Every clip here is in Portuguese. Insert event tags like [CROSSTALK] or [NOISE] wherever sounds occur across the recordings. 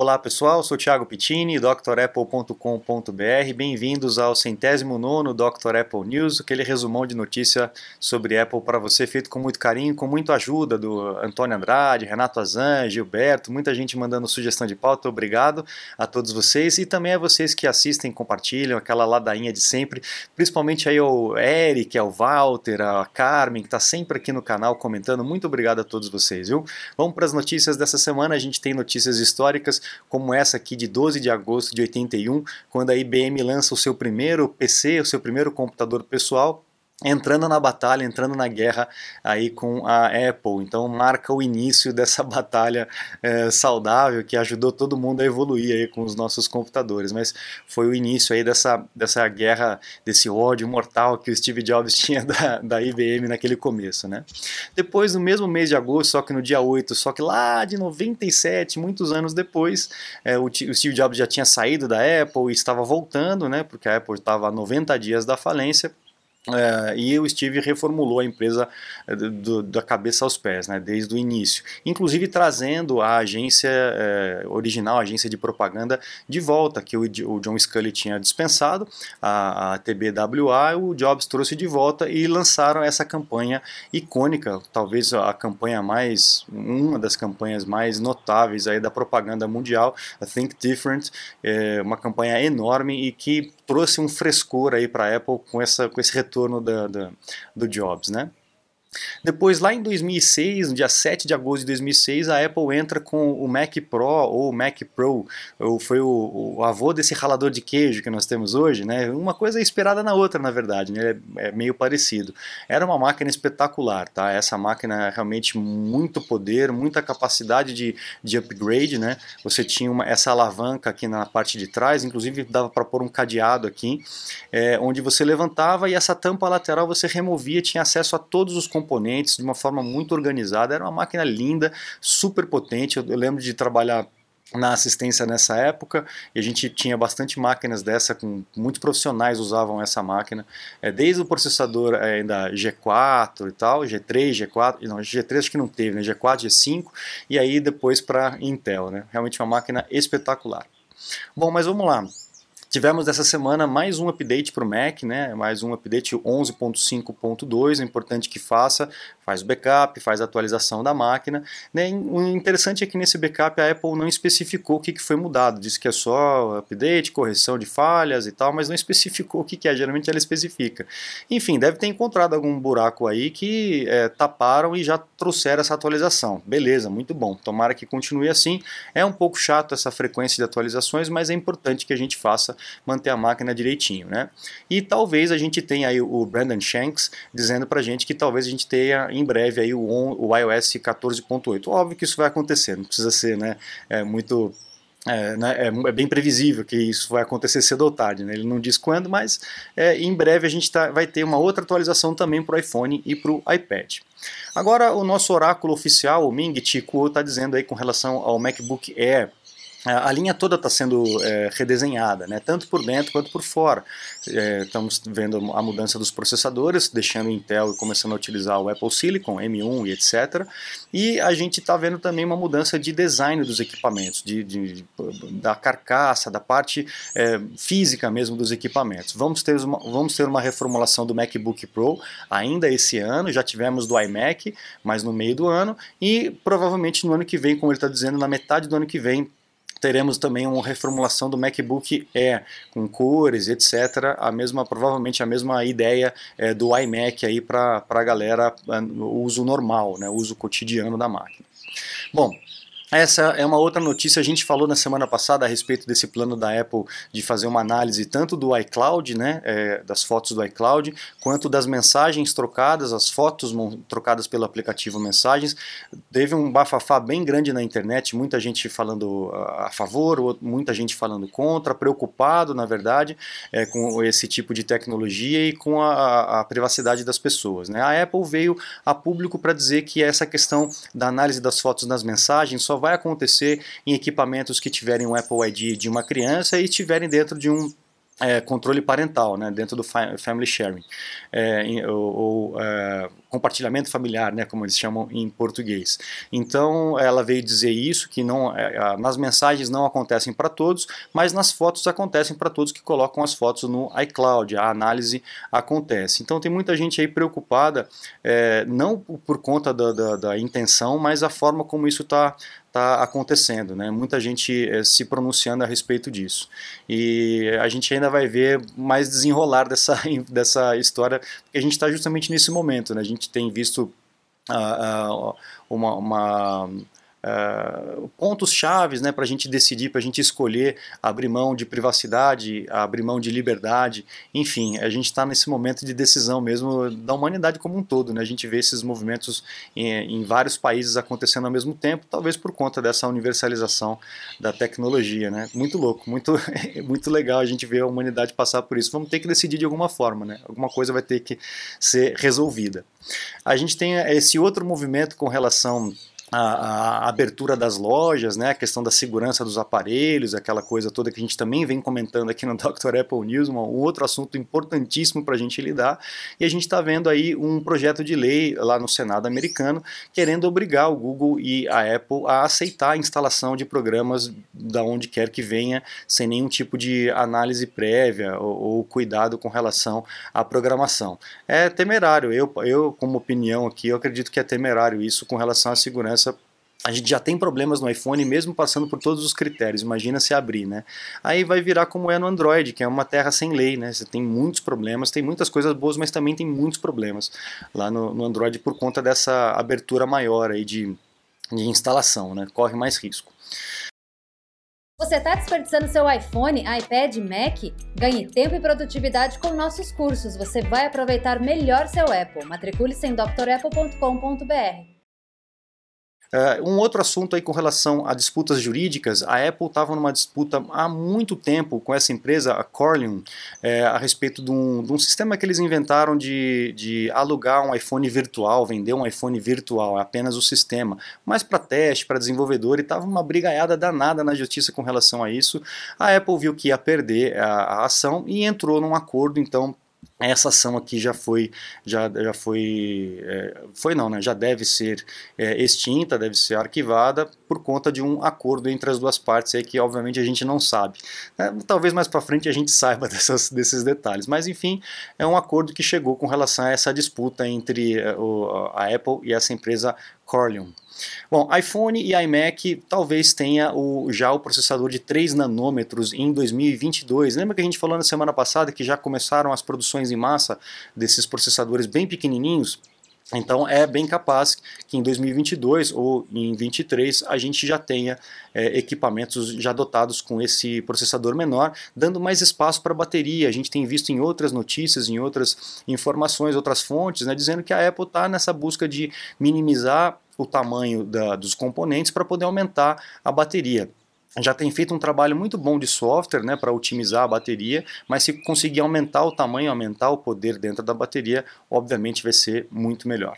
Olá pessoal, sou Thiago Pittini, drapple.com.br. Bem-vindos ao centésimo nono Dr. Apple News, aquele resumão de notícia sobre Apple para você, feito com muito carinho, com muita ajuda do Antônio Andrade, Renato Azan, Gilberto, muita gente mandando sugestão de pauta. Obrigado a todos vocês e também a vocês que assistem, compartilham aquela ladainha de sempre, principalmente aí ao Eric, ao Walter, a Carmen, que está sempre aqui no canal comentando. Muito obrigado a todos vocês, viu? Vamos para as notícias dessa semana. A gente tem notícias históricas como essa aqui de 12 de agosto de 81, quando a IBM lança o seu primeiro PC, o seu primeiro computador pessoal, entrando na batalha, entrando na guerra aí com a Apple. Então marca o início dessa [LAUGHS] batalha é, saudável que ajudou todo mundo a evoluir aí com os nossos computadores. Mas foi o início aí dessa, dessa guerra, desse ódio mortal que o Steve Jobs [LAUGHS] tinha da, da IBM naquele começo, né? Depois, no mesmo mês de agosto, só que no dia 8, só que lá de 97, muitos anos depois, é, o, o Steve Jobs já tinha saído da Apple e estava voltando, né? Porque a Apple estava a 90 dias da falência é, e o Steve reformulou a empresa é, do, da cabeça aos pés, né, desde o início. Inclusive trazendo a agência é, original, a agência de propaganda, de volta, que o, o John Scully tinha dispensado, a, a, TBWA, o Jobs trouxe de volta e lançaram essa campanha icônica, talvez a campanha mais, uma das campanhas mais notáveis aí da propaganda mundial, a Think Different, é, uma campanha enorme e que trouxe um frescor aí para a Apple com, essa, com esse retorno da, da, do Jobs, né? Depois, lá em 2006, no dia 7 de agosto de 2006, a Apple entra com o Mac Pro ou Mac Pro, ou foi o, o, avô desse ralador de queijo que nós temos hoje, né? Uma coisa esperada na outra, na verdade, né? é, é meio parecido. Era uma máquina espetacular, tá? Essa máquina é realmente muito poder, muita capacidade de, de upgrade, né? Você tinha uma, essa alavanca aqui na parte de trás, inclusive dava para pôr um cadeado aqui, é, onde você levantava e essa tampa lateral você removia, tinha acesso a todos os componentes de uma forma muito organizada. Era uma máquina linda, super potente. Eu, eu lembro de trabalhar na assistência nessa época e a gente tinha bastante máquinas dessa com muitos profissionais usavam essa máquina. É, desde o processador é, ainda G4 e tal G3 G4 não G3 acho que não teve né? G4 G5 e aí depois para Intel né? Realmente uma máquina espetacular. Bom mas vamos lá Tivemos essa semana mais um update para o Mac, né? mais um update 11.5.2, é importante que faça, faz o backup, faz a atualização da máquina. Né? O interessante é que nesse backup a Apple não especificou o que, foi mudado, disse que é só update, correção de falhas e tal, mas não especificou o que, que é, geralmente ela especifica. Enfim, deve ter encontrado algum buraco aí que é, taparam e já trouxeram essa atualização. Beleza, muito bom, tomara que continue assim. É um pouco chato essa frequência de atualizações, mas é importante que a gente faça manter a máquina direitinho, né? E talvez a gente tenha aí o Brandon Shanks dizendo pra gente que talvez a gente tenha em breve aí o, o iOS 14.8. Óbvio que isso vai acontecer, não precisa ser, né, é muito é, né, é, é, bem previsível que isso vai acontecer cedo ou tarde. Né? Ele não diz quando, mas é, em breve a gente tá, vai ter uma outra atualização também para o iPhone e para o iPad. Agora, o nosso oráculo oficial, o Ming Chi Kuo, está dizendo aí com relação ao MacBook Air a linha toda está sendo é, redesenhada, né, tanto por dentro quanto por fora. É, estamos vendo a mudança dos processadores, deixando o Intel e começando a utilizar o Apple Silicon, M1 e etc. E a gente está vendo também uma mudança de design dos equipamentos, de, de da carcaça, da parte é, física mesmo dos equipamentos. Vamos ter, uma, vamos ter uma reformulação do MacBook Pro ainda esse ano, já tivemos do iMac, mas no meio do ano, e provavelmente no ano que vem, como ele está dizendo, na metade do ano que vem, teremos também uma reformulação do MacBook Air com cores, etc. A mesma, provavelmente a mesma ideia é, do iMac aí para a galera o uso normal, né, uso cotidiano da máquina. Bom, essa é uma outra notícia, a gente falou na semana passada a respeito desse plano da Apple de fazer uma análise tanto do iCloud, né, é, das fotos do iCloud, quanto das mensagens trocadas, as fotos trocadas pelo aplicativo Mensagens. Teve um bafafá bem grande na internet, muita gente falando a favor, muita gente falando contra, preocupado, na verdade, é, com esse tipo de tecnologia e com a, a privacidade das pessoas. Né. A Apple veio a público para dizer que essa questão da análise das fotos nas mensagens só vai acontecer em equipamentos que tiverem um Apple ID de uma criança e estiverem dentro de um é, controle parental, né, dentro do family sharing, é, ou, ou é, compartilhamento familiar, né, como eles chamam em português. Então, ela veio dizer isso, que não, é, nas mensagens não acontecem para todos, mas nas fotos acontecem para todos que colocam as fotos no iCloud, a análise acontece. Então, tem muita gente aí preocupada, é, não por conta da, da, da intenção, mas a forma como isso está está acontecendo, né? Muita gente é, se pronunciando a respeito disso. E a gente ainda vai ver mais desenrolar dessa, [LAUGHS] dessa história, porque a gente está justamente nesse momento, né? A gente tem visto uh, uh, uma, uma uh, pontos chaves né, para a gente decidir, para a gente escolher abrir mão de privacidade, abrir mão de liberdade, enfim, a gente está nesse momento de decisão mesmo da humanidade como um todo. Né? A gente vê esses movimentos em, em vários países acontecendo ao mesmo tempo, talvez por conta dessa universalização da tecnologia. Né? Muito louco, muito, [LAUGHS] muito legal a gente ver a humanidade passar por isso. Vamos ter que decidir de alguma forma, né? alguma coisa vai ter que ser resolvida. A gente tem esse outro movimento com relação a, a, abertura das lojas, né, a questão da segurança dos aparelhos, aquela coisa toda que a gente também vem comentando aqui no [LAUGHS] Dr. Apple News, um outro assunto importantíssimo para a gente lidar. E a gente está vendo aí um projeto de lei lá no Senado americano querendo obrigar o Google e a Apple a aceitar a instalação de programas da onde quer que venha, sem nenhum tipo de análise prévia ou, ou cuidado com relação à programação. É temerário, eu, eu como opinião aqui, eu acredito que é temerário isso com relação à segurança a gente já tem problemas no iPhone mesmo passando por todos os critérios, imagina se abrir, né? Aí vai virar como é no Android, que é uma terra sem lei, né? Você tem muitos problemas, tem muitas coisas boas, mas também tem muitos problemas lá no, no Android por conta dessa abertura maior aí de, de instalação, né? Corre mais risco. Você está desperdiçando seu iPhone, iPad, Mac? Ganhe tempo e produtividade com nossos cursos. Você vai aproveitar melhor seu Apple. Matricule-se em drapple.com.br. Uh, um outro assunto aí com relação a disputas jurídicas, a Apple estava numa disputa há muito tempo com essa empresa, a Corleon, é, a respeito de um, de um, sistema que eles inventaram de, de alugar um iPhone virtual, vender um iPhone virtual, apenas o sistema, mas para teste, para desenvolvedor, e estava uma brigaiada danada na justiça com relação a isso. A Apple viu que ia perder a, a ação e entrou num acordo, então, essa ação aqui já foi, já, já foi, é, foi não, né? já deve ser é, extinta, deve ser arquivada por conta de um acordo entre as duas partes aí que obviamente a gente não sabe. É, talvez mais para frente a gente [LAUGHS] saiba dessas, desses detalhes, mas enfim, é um acordo que chegou com relação a essa disputa entre é, o, a Apple e essa empresa Corleon. Bom, iPhone e iMac talvez tenha o, já o processador de 3 nanômetros em 2022. Lembra que a gente falou na semana passada que já começaram as produções em massa desses processadores bem pequenininhos? Então é bem capaz que em 2022 ou em 2023 a gente já tenha é, equipamentos já dotados com esse processador menor, dando mais espaço para a bateria. A gente tem visto em outras notícias, em outras informações, outras fontes, né, dizendo que a Apple está nessa busca de minimizar o tamanho da, dos componentes para poder aumentar a bateria já tem feito um trabalho muito bom de software né, para otimizar a bateria, mas se conseguir aumentar o tamanho, aumentar o poder dentro da bateria, obviamente vai ser muito melhor.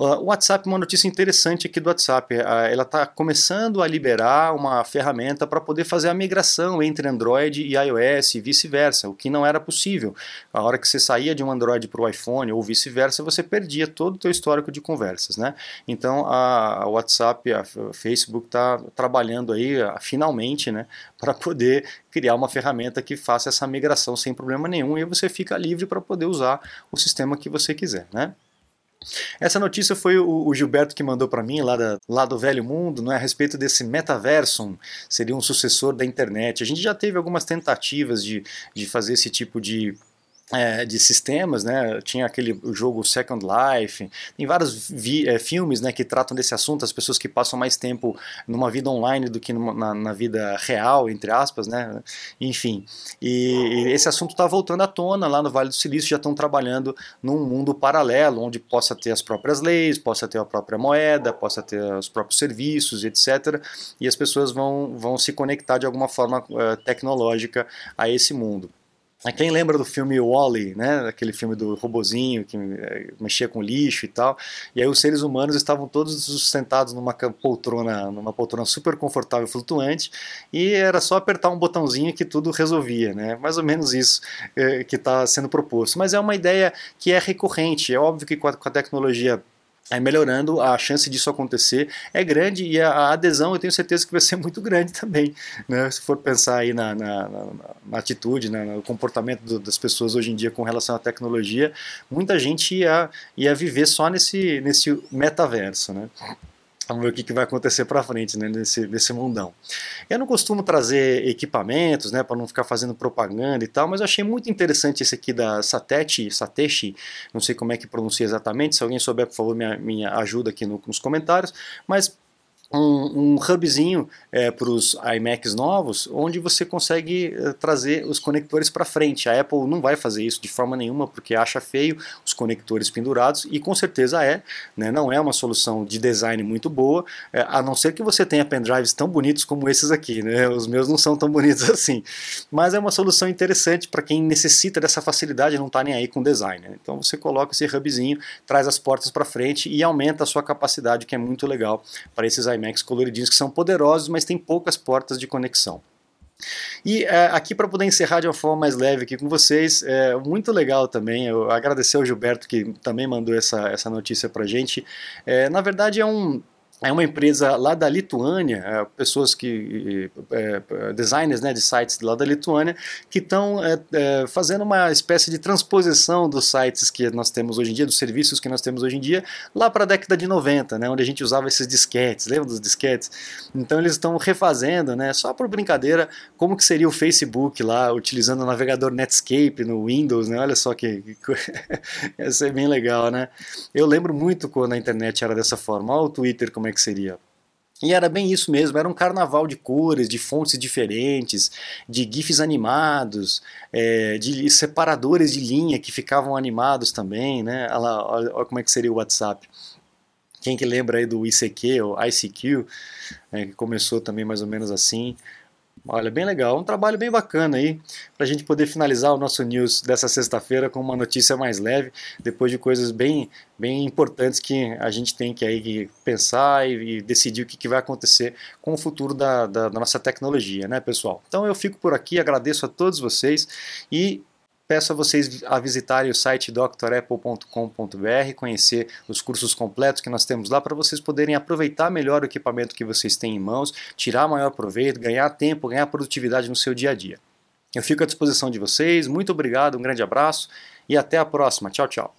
O WhatsApp, uma notícia interessante aqui do WhatsApp, ela está começando a liberar uma ferramenta para poder fazer a migração entre Android e iOS e vice-versa, o que não era possível. A hora que você saía de um Android para o iPhone ou vice-versa, você perdia todo o seu histórico de conversas. Né? Então a, WhatsApp, a, Facebook está trabalhando aí finalmente né, [LAUGHS] para poder criar uma ferramenta que faça essa migração sem problema nenhum e você fica livre para poder usar o sistema que você quiser. Né? Essa notícia foi o, Gilberto que mandou para mim, lá, da, lá do Velho Mundo, não é, a respeito desse metaversum, seria um sucessor da internet. A gente já teve algumas tentativas de, de fazer esse tipo de é, de sistemas, né? Tinha aquele jogo Second Life, tem vários vi, é, filmes, né, que tratam desse assunto, as pessoas que passam mais tempo numa vida online do que numa, na, na, vida real, entre aspas, né? Enfim, e, e esse assunto está voltando à tona lá no Vale do Silício, já estão trabalhando num mundo paralelo, onde possa ter as próprias leis, possa ter a própria moeda, possa ter os próprios serviços, etc. E as pessoas vão, vão se conectar de alguma forma uh, tecnológica a esse mundo. Quem lembra do filme Wall-E, né? Aquele filme do robozinho que eh, mexia com lixo e tal. E aí os seres humanos estavam todos sentados numa poltrona, numa poltrona super confortável flutuante e era só apertar um botãozinho que tudo resolvia, né? Mais ou menos isso é, que está sendo proposto. Mas é uma ideia que é recorrente. É óbvio que com a tecnologia é melhorando, a chance disso acontecer é grande e a, adesão eu tenho certeza que vai ser [LAUGHS] muito grande também, né? se for pensar aí na, na, na, na atitude, no comportamento do, das pessoas hoje em dia com relação à tecnologia, muita gente ia, ia viver só nesse, nesse metaverso. Né? Vamos ver o que, que vai acontecer para frente né, nesse, nesse mundão. Eu não costumo trazer equipamentos né, para não ficar fazendo propaganda e tal, mas eu achei muito interessante esse aqui da Satechi, Satechi, não sei como é que pronuncia exatamente, se alguém souber, por favor, me, me ajuda aqui no, nos comentários, mas um, um hubzinho é, para os iMacs novos, onde você consegue é, trazer os conectores para frente. A Apple não vai fazer isso de forma nenhuma, porque acha feio os conectores pendurados, e com certeza é, né, não é uma solução de design muito boa, é, a não ser que você tenha pendrives tão bonitos como esses aqui. Né, os meus não são tão bonitos [LAUGHS] assim, mas é uma solução interessante para quem necessita dessa facilidade e não está nem aí com design. Né. Então você coloca esse hubzinho, traz as portas para frente e aumenta a sua capacidade, que é muito legal para esses iMacs coloridinhos que são poderosos, mas tem poucas portas de conexão. E é, aqui para poder encerrar de uma forma mais leve aqui com vocês, é muito legal também, eu agradecer ao Gilberto que também mandou essa, essa notícia para gente. É, na verdade é um, é uma empresa lá da Lituânia, é, pessoas que é, é, designers né, de sites lá da Lituânia que estão é, é, fazendo uma espécie de transposição dos sites que nós temos hoje em dia, dos serviços que nós temos hoje em dia, lá para a década de 90, né, onde a gente usava esses disquetes, lembra dos disquetes? Então eles estão refazendo, né, só por brincadeira, como que seria o Facebook lá, utilizando o navegador Netscape no Windows, né? Olha só que, que [LAUGHS] ia ser bem legal, né? Eu lembro muito quando a internet era dessa forma. Olha o Twitter como é que seria. E era bem isso mesmo, era um carnaval de cores, de fontes diferentes, de GIFs animados, é, de separadores de linha que ficavam animados também, né? Olha, olha, olha, como é que seria o WhatsApp. Quem que lembra aí do ICQ, ou ICQ, é, que começou também mais ou menos assim. Olha, bem legal, um trabalho bem bacana aí, para a gente poder finalizar o nosso news dessa sexta-feira com uma notícia mais leve, depois de coisas bem, bem importantes que a gente tem que aí pensar e, e decidir o que, que, vai acontecer com o futuro da, da, da nossa tecnologia, né, pessoal? Então eu fico por aqui, agradeço a todos vocês e Peço a vocês a visitarem o site drapple.com.br, conhecer os cursos completos que nós temos lá para vocês poderem aproveitar melhor o equipamento que vocês têm em mãos, tirar maior proveito, ganhar tempo, ganhar produtividade no seu dia a dia. Eu fico à disposição de vocês, muito obrigado, um grande abraço e até a próxima. Tchau, tchau.